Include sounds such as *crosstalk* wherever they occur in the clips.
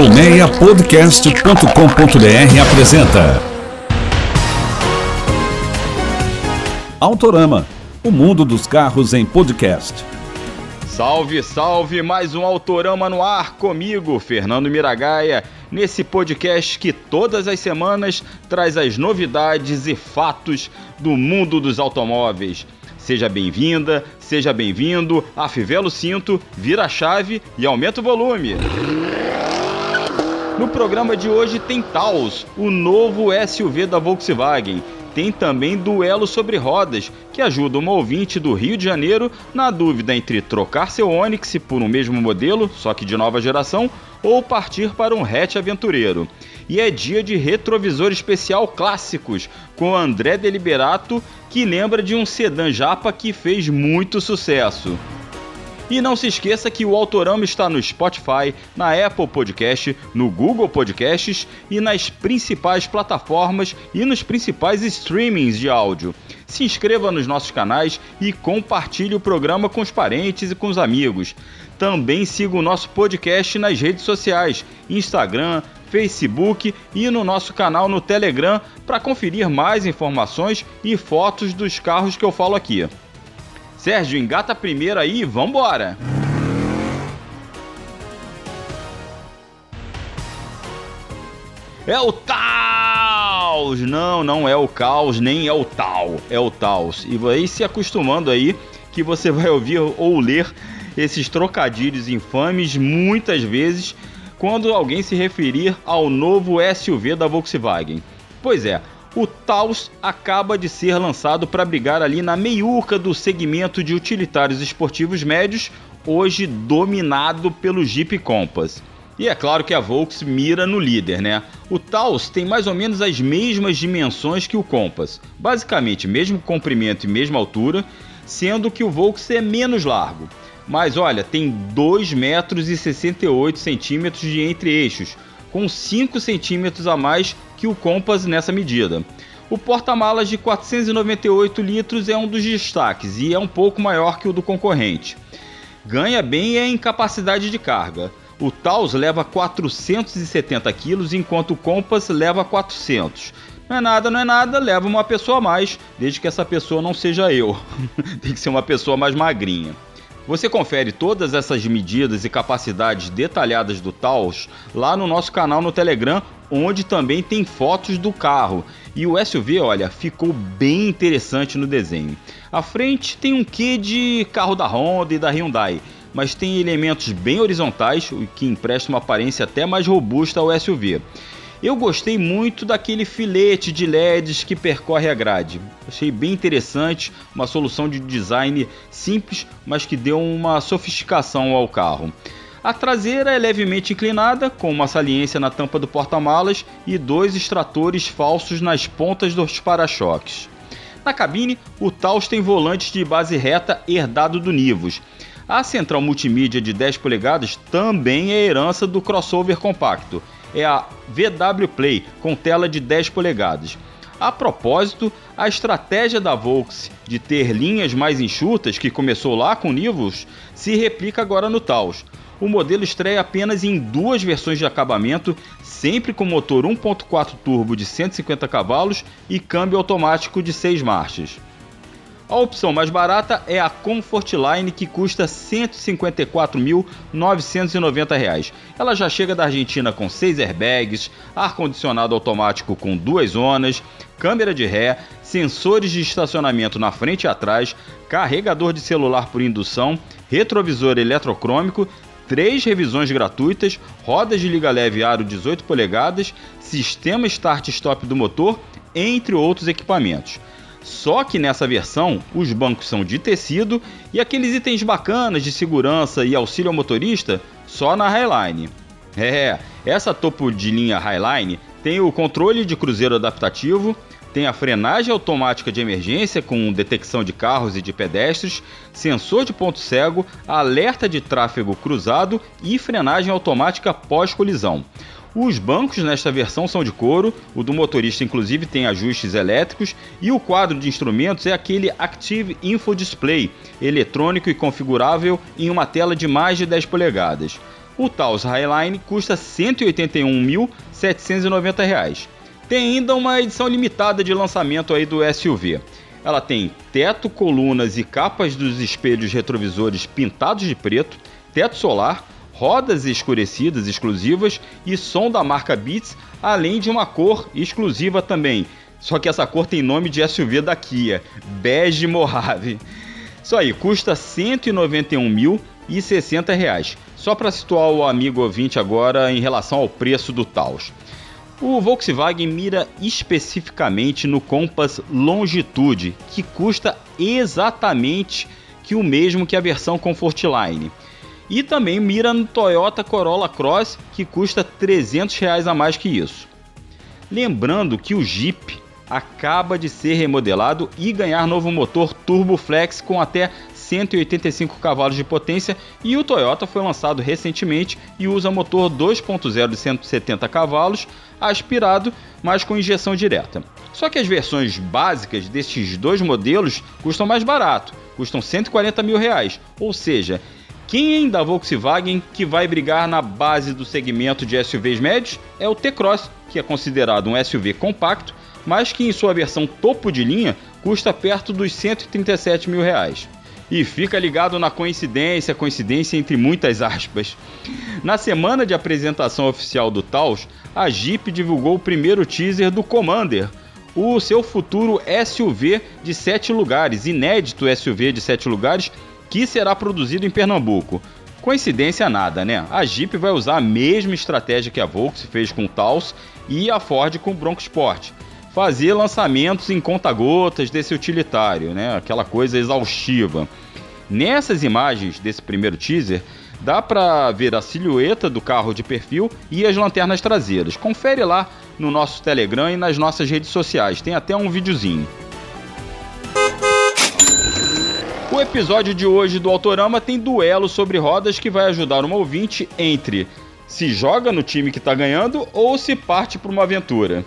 Colmeiapodcast.com.br apresenta Autorama, o mundo dos carros em podcast. Salve, salve! Mais um Autorama no ar comigo, Fernando Miragaia, nesse podcast que todas as semanas traz as novidades e fatos do mundo dos automóveis. Seja bem-vinda, seja bem-vindo, afivela o cinto, vira a chave e aumenta o volume. No programa de hoje tem Taos, o novo SUV da Volkswagen. Tem também Duelo sobre Rodas, que ajuda uma ouvinte do Rio de Janeiro na dúvida entre trocar seu Onix por um mesmo modelo, só que de nova geração, ou partir para um hatch aventureiro. E é dia de retrovisor especial clássicos, com André Deliberato, que lembra de um sedã japa que fez muito sucesso. E não se esqueça que o Autorama está no Spotify, na Apple Podcast, no Google Podcasts e nas principais plataformas e nos principais streamings de áudio. Se inscreva nos nossos canais e compartilhe o programa com os parentes e com os amigos. Também siga o nosso podcast nas redes sociais, Instagram, Facebook e no nosso canal no Telegram para conferir mais informações e fotos dos carros que eu falo aqui. Sérgio, engata primeiro aí, vambora! É o Taos! Não, não é o caos, nem é o tal, é o Taos. E vai se acostumando aí que você *laughs* vai ouvir ou ler esses trocadilhos infames muitas vezes quando alguém se referir ao novo SUV da Volkswagen. Pois é, o Taos acaba de ser lançado para brigar ali na meiuca do segmento de utilitários esportivos médios, hoje dominado pelo Jeep Compass. E é claro que a Volks mira no líder, né? O Taos tem mais ou menos as mesmas dimensões que o Compass, basicamente mesmo comprimento e mesma altura, sendo que o Volks é menos largo. Mas olha, tem 2 metros e 68 centímetros de entre-eixos, com 5 centímetros a mais que o Compass nessa medida. O porta-malas de 498 litros é um dos destaques e é um pouco maior que o do concorrente. Ganha bem em capacidade de carga. O Taos leva 470 quilos, enquanto o Compass leva 400. Não é nada, não é nada, leva uma pessoa a mais, desde que essa pessoa não seja eu. *laughs* Tem que ser uma pessoa mais magrinha. Você confere todas essas medidas e capacidades detalhadas do Taos lá no nosso canal no Telegram, onde também tem fotos do carro. E o SUV, olha, ficou bem interessante no desenho. A frente tem um quê de carro da Honda e da Hyundai, mas tem elementos bem horizontais, o que empresta uma aparência até mais robusta ao SUV. Eu gostei muito daquele filete de LEDs que percorre a grade. Achei bem interessante, uma solução de design simples, mas que deu uma sofisticação ao carro. A traseira é levemente inclinada, com uma saliência na tampa do porta-malas e dois extratores falsos nas pontas dos para-choques. Na cabine, o Taos tem volantes de base reta herdado do Nivus. A central multimídia de 10 polegadas também é herança do crossover compacto é a VW Play com tela de 10 polegadas. A propósito, a estratégia da Volks de ter linhas mais enxutas, que começou lá com Nivus, se replica agora no Taos. O modelo estreia apenas em duas versões de acabamento, sempre com motor 1.4 turbo de 150 cavalos e câmbio automático de 6 marchas. A opção mais barata é a Comfortline, que custa R$ 154.990. Ela já chega da Argentina com 6 airbags, ar-condicionado automático com duas zonas, câmera de ré, sensores de estacionamento na frente e atrás, carregador de celular por indução, retrovisor eletrocrômico, três revisões gratuitas, rodas de liga leve aro 18 polegadas, sistema start-stop do motor, entre outros equipamentos. Só que nessa versão, os bancos são de tecido e aqueles itens bacanas de segurança e auxílio ao motorista só na Highline. É, essa topo de linha Highline tem o controle de cruzeiro adaptativo, tem a frenagem automática de emergência com detecção de carros e de pedestres, sensor de ponto cego, alerta de tráfego cruzado e frenagem automática pós-colisão. Os bancos nesta versão são de couro, o do motorista inclusive tem ajustes elétricos e o quadro de instrumentos é aquele Active Info Display, eletrônico e configurável em uma tela de mais de 10 polegadas. O Taos Highline custa R$ 181.790. Tem ainda uma edição limitada de lançamento aí do SUV. Ela tem teto, colunas e capas dos espelhos retrovisores pintados de preto, teto solar, rodas escurecidas exclusivas e som da marca Beats, além de uma cor exclusiva também. Só que essa cor tem nome de SUV da Kia, Bege Mojave. Isso aí, custa R$ 191.060. Só para situar o amigo ouvinte agora em relação ao preço do Taos. O Volkswagen mira especificamente no Compass Longitude, que custa exatamente que o mesmo que a versão Comfortline. E também mira no Toyota Corolla Cross, que custa 300 reais a mais que isso. Lembrando que o Jeep acaba de ser remodelado e ganhar novo motor Turbo Flex com até 185 cavalos de potência e o Toyota foi lançado recentemente e usa motor 2.0 de 170 cavalos aspirado, mas com injeção direta. Só que as versões básicas destes dois modelos custam mais barato, custam 140 mil reais, ou seja, quem da Volkswagen que vai brigar na base do segmento de SUVs médios é o T-Cross, que é considerado um SUV compacto, mas que em sua versão topo de linha custa perto dos 137 mil reais. E fica ligado na coincidência, coincidência entre muitas aspas. Na semana de apresentação oficial do Taos, a Jeep divulgou o primeiro teaser do Commander, o seu futuro SUV de 7 lugares, inédito SUV de 7 lugares, que será produzido em Pernambuco. Coincidência nada, né? A Jeep vai usar a mesma estratégia que a Volkswagen fez com o Taos e a Ford com o Bronco Sport. Fazer lançamentos em conta-gotas desse utilitário, né? Aquela coisa exaustiva. Nessas imagens desse primeiro teaser, dá para ver a silhueta do carro de perfil e as lanternas traseiras. Confere lá no nosso Telegram e nas nossas redes sociais, tem até um videozinho. O episódio de hoje do Autorama tem duelo sobre rodas que vai ajudar um ouvinte entre se joga no time que está ganhando ou se parte para uma aventura.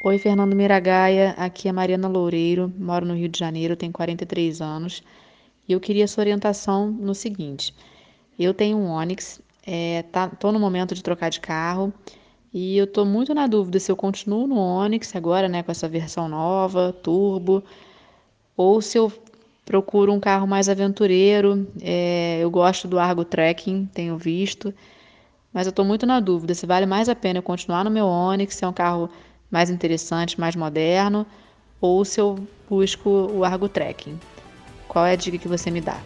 Oi, Fernando Miragaia, aqui é Mariana Loureiro, moro no Rio de Janeiro, tenho 43 anos. E eu queria sua orientação no seguinte: eu tenho um Onix, é, tá, no momento de trocar de carro. E eu tô muito na dúvida se eu continuo no Onix agora, né, com essa versão nova, turbo, ou se eu procuro um carro mais aventureiro. É, eu gosto do Argo Trekking, tenho visto, mas eu estou muito na dúvida se vale mais a pena eu continuar no meu Onix, se é um carro mais interessante, mais moderno, ou se eu busco o Argo Trekking. Qual é a dica que você me dá?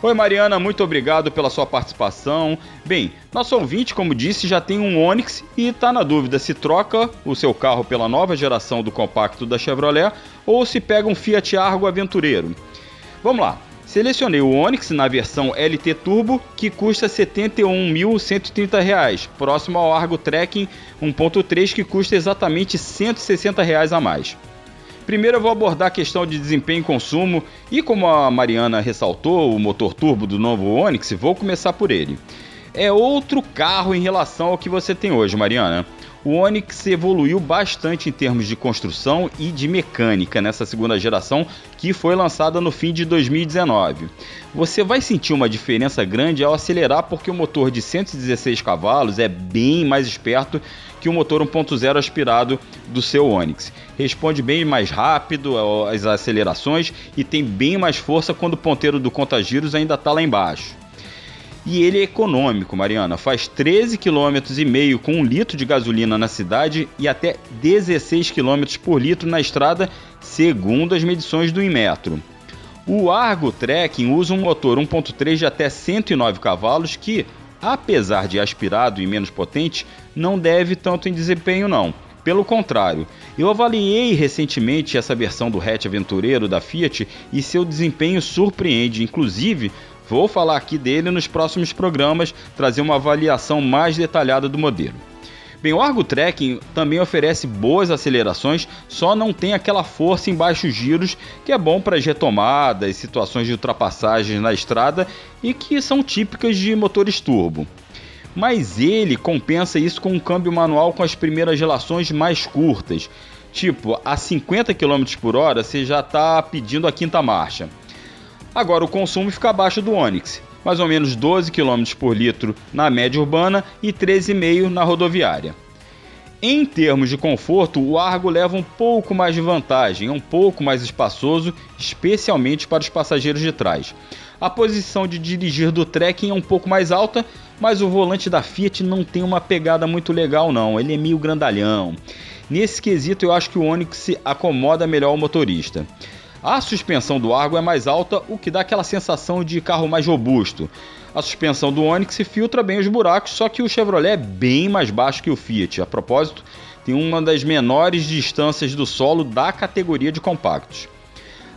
Oi Mariana, muito obrigado pela sua participação. Bem, nosso ouvinte, como disse, já tem um Onix e está na dúvida se troca o seu carro pela nova geração do compacto da Chevrolet ou se pega um Fiat Argo Aventureiro. Vamos lá. Selecionei o Onix na versão LT Turbo, que custa R$ 71.130, próximo ao Argo Trekking 1.3, que custa exatamente 160 reais a mais. Primeiro eu vou abordar a questão de desempenho e consumo e como a Mariana ressaltou o motor turbo do novo Onix, vou começar por ele. É outro carro em relação ao que você tem hoje, Mariana. O Onix evoluiu bastante em termos de construção e de mecânica nessa segunda geração que foi lançada no fim de 2019. Você vai sentir uma diferença grande ao acelerar porque o motor de 116 cavalos é bem mais esperto que o motor 1.0 aspirado do seu Onix. Responde bem mais rápido às acelerações e tem bem mais força quando o ponteiro do contagiros ainda está lá embaixo. E ele é econômico, Mariana. Faz 13,5 km com um litro de gasolina na cidade e até 16 km por litro na estrada, segundo as medições do Inmetro. O Argo Trekking usa um motor 1.3 de até 109 cavalos que, apesar de aspirado e menos potente, não deve tanto em desempenho não. Pelo contrário, eu avaliei recentemente essa versão do hatch aventureiro da Fiat e seu desempenho surpreende, inclusive Vou falar aqui dele nos próximos programas, trazer uma avaliação mais detalhada do modelo. Bem, o Argo Trekking também oferece boas acelerações, só não tem aquela força em baixos giros que é bom para as retomadas, situações de ultrapassagem na estrada e que são típicas de motores turbo. Mas ele compensa isso com um câmbio manual com as primeiras relações mais curtas, tipo a 50 km por hora você já está pedindo a quinta marcha. Agora o consumo fica abaixo do Onix. mais ou menos 12 km por litro na média urbana e 13,5 na rodoviária. Em termos de conforto, o Argo leva um pouco mais de vantagem, é um pouco mais espaçoso, especialmente para os passageiros de trás. A posição de dirigir do trekking é um pouco mais alta, mas o volante da Fiat não tem uma pegada muito legal não, ele é meio grandalhão. Nesse quesito eu acho que o Onix acomoda melhor o motorista. A suspensão do Argo é mais alta, o que dá aquela sensação de carro mais robusto. A suspensão do Onix filtra bem os buracos, só que o Chevrolet é bem mais baixo que o Fiat. A propósito, tem uma das menores distâncias do solo da categoria de compactos.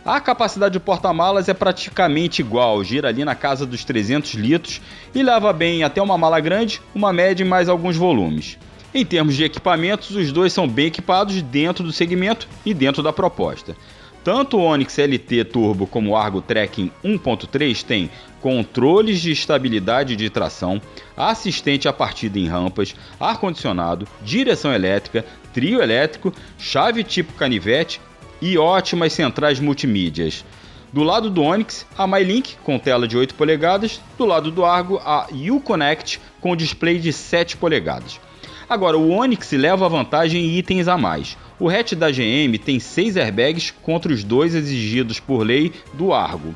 A capacidade de porta-malas é praticamente igual, gira ali na casa dos 300 litros e leva bem até uma mala grande, uma média e mais alguns volumes. Em termos de equipamentos, os dois são bem equipados dentro do segmento e dentro da proposta. Tanto o Onix LT Turbo como o Argo Trekking 1.3 têm controles de estabilidade de tração, assistente à partida em rampas, ar-condicionado, direção elétrica, trio elétrico, chave tipo canivete, e ótimas centrais multimídias. Do lado do Onix, a MyLink com tela de 8 polegadas, do lado do Argo, a Uconnect com display de 7 polegadas. Agora, o Onix leva vantagem em itens a mais. O hatch da GM tem 6 airbags contra os dois exigidos por lei do Argo.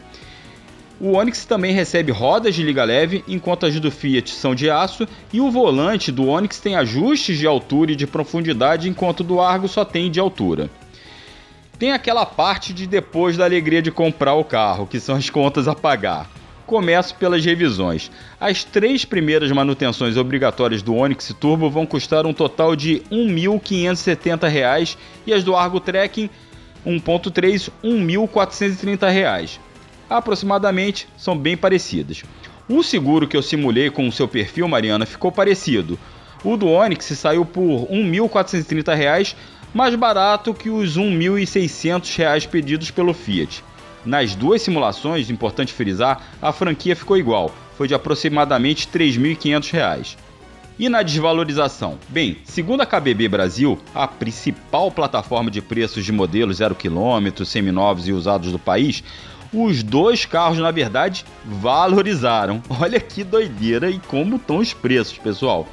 O Onix também recebe rodas de liga leve, enquanto as do Fiat são de aço, e o volante do Onix tem ajustes de altura e de profundidade, enquanto do Argo só tem de altura. Tem aquela parte de depois da alegria de comprar o carro, que são as contas a pagar. Começo pelas revisões. As três primeiras manutenções obrigatórias do Onix Turbo vão custar um total de R$ 1.570 e as do Argo Trekking 1.3 R$ 1.430. Aproximadamente são bem parecidas. O seguro que eu simulei com o seu perfil, Mariana, ficou parecido. O do Onix saiu por R$ 1.430 mais barato que os R$ 1.600 pedidos pelo Fiat. Nas duas simulações, importante frisar, a franquia ficou igual, foi de aproximadamente R$ 3.500. E na desvalorização? Bem, segundo a KBB Brasil, a principal plataforma de preços de modelos 0 km, seminovos e usados do país, os dois carros, na verdade, valorizaram. *laughs* Olha que doideira e como estão os preços, pessoal.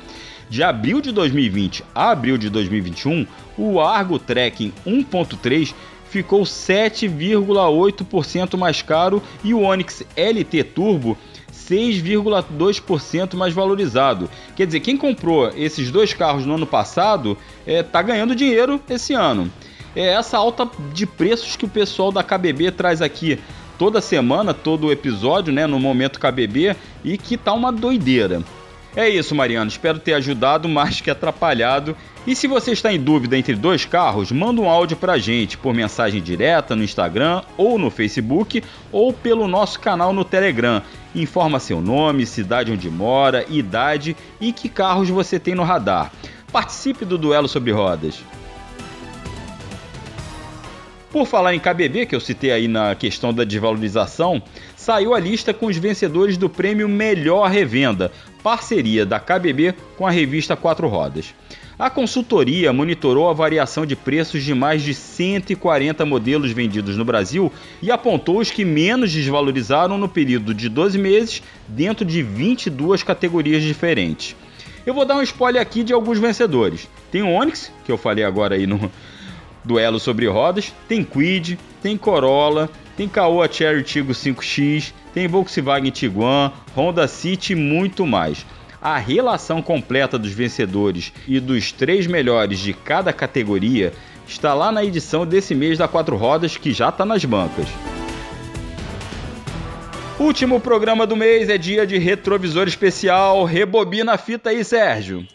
De abril de 2020 a abril de 2021, o Argo Trekking 1.3 ficou 7,8% mais caro e o Onix LT Turbo 6,2% mais valorizado. Quer dizer, quem comprou esses dois carros no ano passado está é, ganhando dinheiro esse ano. É essa alta de preços que o pessoal da KBB traz aqui toda semana, todo episódio, né, no momento KBB, e que tá uma doideira. É isso, Mariano. Espero ter ajudado mais que atrapalhado. E se você está em dúvida entre dois carros, manda um áudio pra gente por mensagem direta no Instagram ou no Facebook ou pelo nosso canal no Telegram. Informa seu nome, cidade onde mora, idade e que carros você tem no radar. Participe do duelo sobre rodas. Por falar em KBB, que eu citei aí na questão da desvalorização, saiu a lista com os vencedores do prêmio Melhor Revenda, parceria da KBB com a revista Quatro Rodas. A consultoria monitorou a variação de preços de mais de 140 modelos vendidos no Brasil e apontou os que menos desvalorizaram no período de 12 meses, dentro de 22 categorias diferentes. Eu vou dar um spoiler aqui de alguns vencedores. Tem o Onix, que eu falei agora aí no, duelo sobre rodas, tem Quid, tem Corolla, tem Caoa Cherry Tiggo 5X, tem Volkswagen Tiguan, Honda City e muito mais. A relação completa dos vencedores e dos três melhores de cada categoria está lá na edição desse mês da Quatro Rodas que já está nas bancas. Último programa do mês é dia de retrovisor especial. Rebobina a fita aí, Sérgio.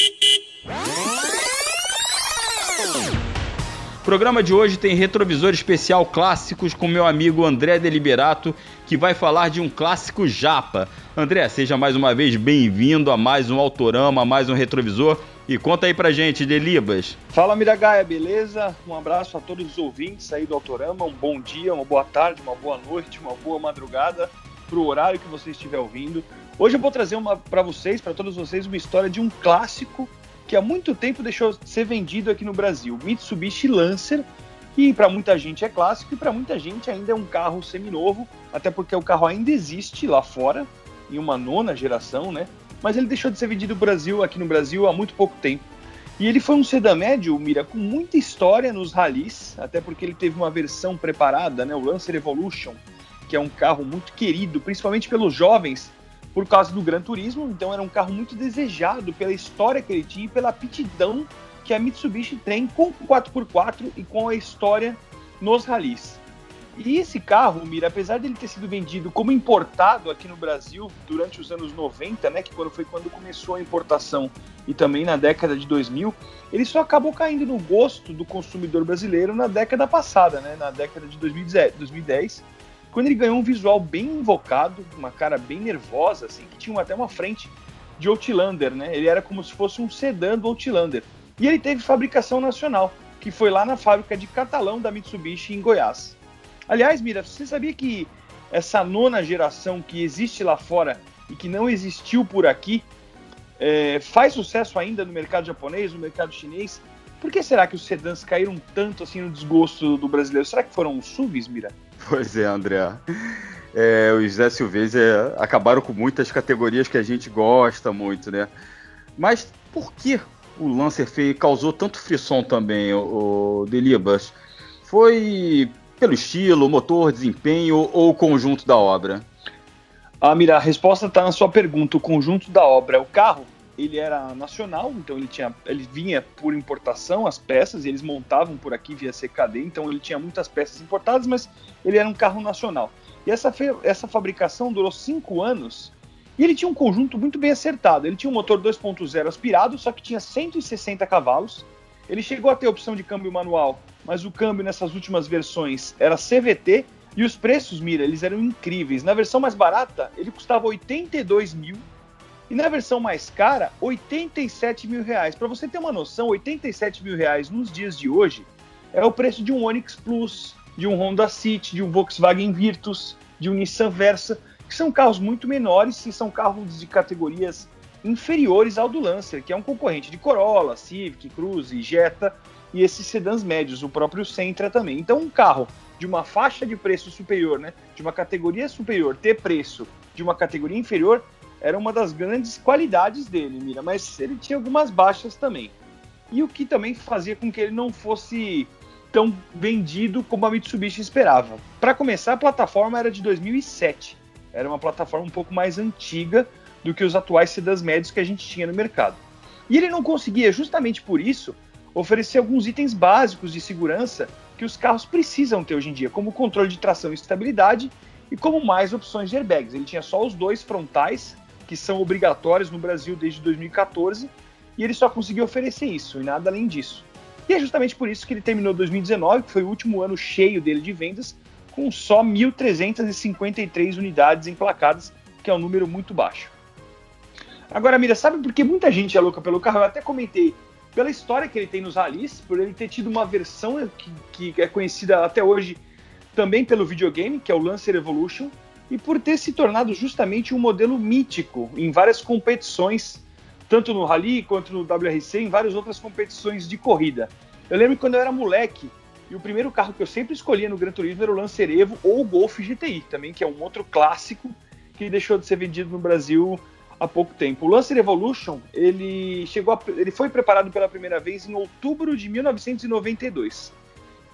Programa de hoje tem retrovisor especial clássicos com meu amigo André Deliberato, que vai falar de um clássico japa. André, seja mais uma vez bem-vindo a mais um Autorama, a mais um retrovisor. E conta aí pra gente, Delibas. Fala, Miragaia, beleza? Um abraço a todos os ouvintes aí do Autorama. Um bom dia, uma boa tarde, uma boa noite, uma boa madrugada pro horário que você estiver ouvindo. Hoje eu vou trazer uma para vocês, para todos vocês, uma história de um clássico que há muito tempo deixou de ser vendido aqui no Brasil, Mitsubishi Lancer, que para muita gente é clássico e para muita gente ainda é um carro seminovo, até porque o carro ainda existe lá fora. em uma nona geração, né? Mas ele deixou de ser vendido no Brasil, aqui no Brasil há muito pouco tempo. E ele foi um sedã médio, Mira, com muita história nos ralis, até porque ele teve uma versão preparada, né, o Lancer Evolution, que é um carro muito querido, principalmente pelos jovens, por causa do Gran Turismo. Então era um carro muito desejado pela história que ele tinha e pela aptidão que a Mitsubishi tem com o 4x4 e com a história nos ralis. E esse carro, Mira, apesar dele ter sido vendido como importado aqui no Brasil durante os anos 90, né, que foi quando começou a importação e também na década de 2000, ele só acabou caindo no gosto do consumidor brasileiro na década passada, né, na década de 2010, quando ele ganhou um visual bem invocado, uma cara bem nervosa, assim, que tinha até uma frente de Outlander, né? Ele era como se fosse um sedã do Outlander. E ele teve fabricação nacional, que foi lá na fábrica de Catalão da Mitsubishi em Goiás. Aliás, Mira, você sabia que essa nona geração que existe lá fora e que não existiu por aqui é, faz sucesso ainda no mercado japonês, no mercado chinês? Por que será que os sedãs caíram tanto assim no desgosto do brasileiro? Será que foram os SUVs, Mira? *laughs* Pois é, André. É, os SUVs é, acabaram com muitas categorias que a gente gosta muito, né? Mas por que o Lancer fez, causou tanto frisson também, o, o Delibas? Foi pelo estilo, motor, desempenho ou o conjunto da obra? Ah, Mira, a resposta está na sua pergunta. O conjunto da obra. O carro, ele era nacional, então ele tinha, ele vinha por importação as peças, e eles montavam por aqui via CKD, então ele tinha muitas peças importadas, mas ele era um carro nacional. E essa, essa fabricação durou cinco anos e ele tinha um conjunto muito bem acertado. Ele tinha um motor 2.0 aspirado, só que tinha 160 cavalos. Ele chegou a ter opção de câmbio manual mas o câmbio nessas últimas versões era CVT e os preços, mira, eles eram incríveis. Na versão mais barata, ele custava 82 mil e na versão mais cara, 87 mil reais. Para você ter uma noção, 87 mil reais nos dias de hoje é o preço de um Onix Plus, de um Honda City, de um Volkswagen Virtus, de um Nissan Versa, que são carros muito menores e são carros de categorias inferiores ao do Lancer, que é um concorrente de Corolla, Civic, Cruze, Jetta, e esses sedãs médios, o próprio Sentra também. Então, um carro de uma faixa de preço superior, né, de uma categoria superior, ter preço de uma categoria inferior, era uma das grandes qualidades dele, Mira, mas ele tinha algumas baixas também. E o que também fazia com que ele não fosse tão vendido como a Mitsubishi esperava. Para começar, a plataforma era de 2007. Era uma plataforma um pouco mais antiga do que os atuais sedãs médios que a gente tinha no mercado. E ele não conseguia, justamente por isso, oferecer alguns itens básicos de segurança que os carros precisam ter hoje em dia, como controle de tração e estabilidade e como mais opções de airbags. Ele tinha só os dois frontais, que são obrigatórios no Brasil desde 2014, e ele só conseguiu oferecer isso e nada além disso. E é justamente por isso que ele terminou 2019, que foi o último ano cheio dele de vendas, com só 1.353 unidades emplacadas, que é um número muito baixo. Agora, Mira, sabe por que muita gente é louca pelo carro? Eu até comentei pela história que ele tem nos ralis, por ele ter tido uma versão que, que é conhecida até hoje também pelo videogame, que é o Lancer Evolution, e por ter se tornado justamente um modelo mítico em várias competições, tanto no Rally quanto no WRC, em várias outras competições de corrida. Eu lembro que quando eu era moleque, e o primeiro carro que eu sempre escolhia no Gran Turismo era o Lancer Evo ou o Golf GTI, também, que é um outro clássico que deixou de ser vendido no Brasil há pouco tempo. O Lancer Evolution, ele chegou a, ele foi preparado pela primeira vez em outubro de 1992.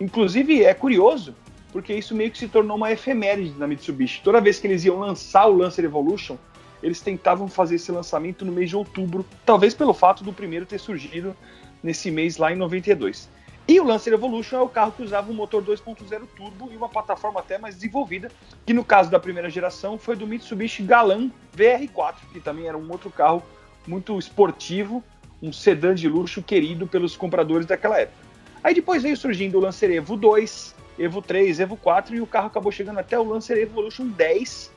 Inclusive, é curioso, porque isso meio que se tornou uma efeméride na Mitsubishi. Toda vez que eles iam lançar o Lancer Evolution, eles tentavam fazer esse lançamento no mês de outubro, talvez pelo fato do primeiro ter surgido nesse mês lá em 92. E o Lancer Evolution é o carro que usava um motor 2.0 turbo e uma plataforma até mais desenvolvida, que no caso da primeira geração foi do Mitsubishi Galan VR4, que também era um outro carro muito esportivo, um sedã de luxo querido pelos compradores daquela época. Aí depois veio surgindo o Lancer Evo 2, Evo 3, Evo 4 e o carro acabou chegando até o Lancer Evolution 10,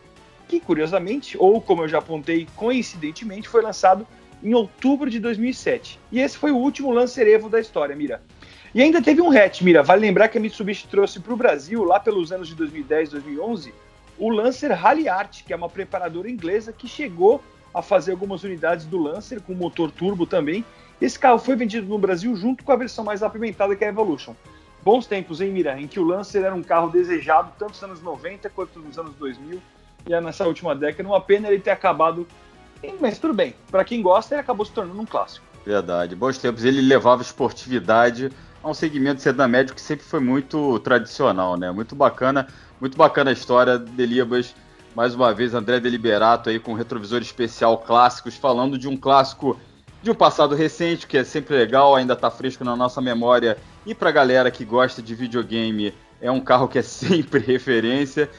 que curiosamente, ou como eu já apontei coincidentemente, foi lançado em outubro de 2007. E esse foi o último Lancer Evo da história, mira. E ainda teve um hatch, mira, vale lembrar que a Mitsubishi trouxe para o Brasil, lá pelos anos de 2010, 2011, o Lancer Rally Art, que é uma preparadora inglesa que chegou a fazer algumas unidades do Lancer, com motor turbo também. Esse carro foi vendido no Brasil junto com a versão mais apimentada que é a Evolution. Bons tempos, hein, Mira, em que o Lancer era um carro desejado tanto nos anos 90 quanto nos anos 2000, e nessa última década. Uma pena ele ter acabado. Mas tudo bem, para quem gosta, ele acabou se tornando um clássico. Verdade. Bons tempos. Ele levava esportividade a um segmento de sedã médio que sempre foi muito tradicional, né? Muito bacana. Muito bacana a história de Libas. Mais uma vez, André Deliberato aí com retrovisor especial clássicos, falando de um clássico de um passado recente, que é sempre legal, ainda está fresco na nossa memória. E para a galera que gosta de videogame, é um carro que é *laughs* sempre referência.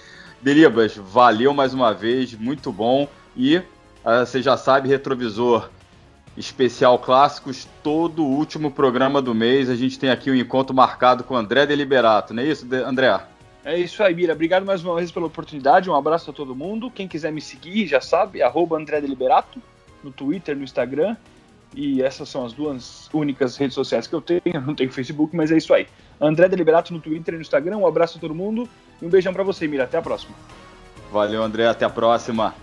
Delibas, valeu mais uma vez, muito bom. E uh, você já sabe, retrovisor especial clássicos, todo último programa do mês. A gente tem aqui um encontro marcado com André Deliberato, não é isso, André? É isso aí, Mira. Obrigado mais uma vez pela oportunidade. Um abraço a todo mundo. Quem quiser me seguir, já sabe, arroba André Deliberato, no Twitter, no Instagram. E essas são as duas únicas redes sociais que eu tenho. Eu não tenho Facebook, mas é isso aí. André Deliberato no Twitter e no Instagram. Um abraço a todo mundo e um beijão para você, Mira. Até a próxima. Valeu, André. Até a próxima.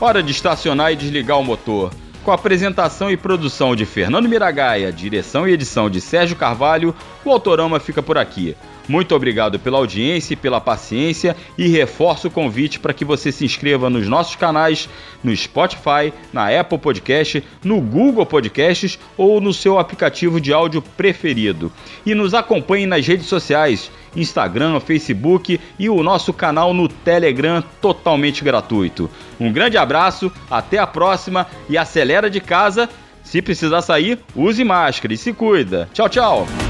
Hora de estacionar e desligar o motor. Com a apresentação e produção de Fernando Miragaia, direção e edição de Sérgio Carvalho, o Autorama fica por aqui. Muito obrigado pela audiência e pela paciência e reforço o convite para que você se inscreva nos nossos canais no Spotify, na Apple Podcast, no Google Podcasts ou no seu aplicativo de áudio preferido. E nos acompanhe nas redes sociais, Instagram, Facebook e o nosso canal no Telegram totalmente gratuito. Um grande abraço, até a próxima e acelera de casa. Se precisar sair, use máscara e se cuida. Tchau, tchau.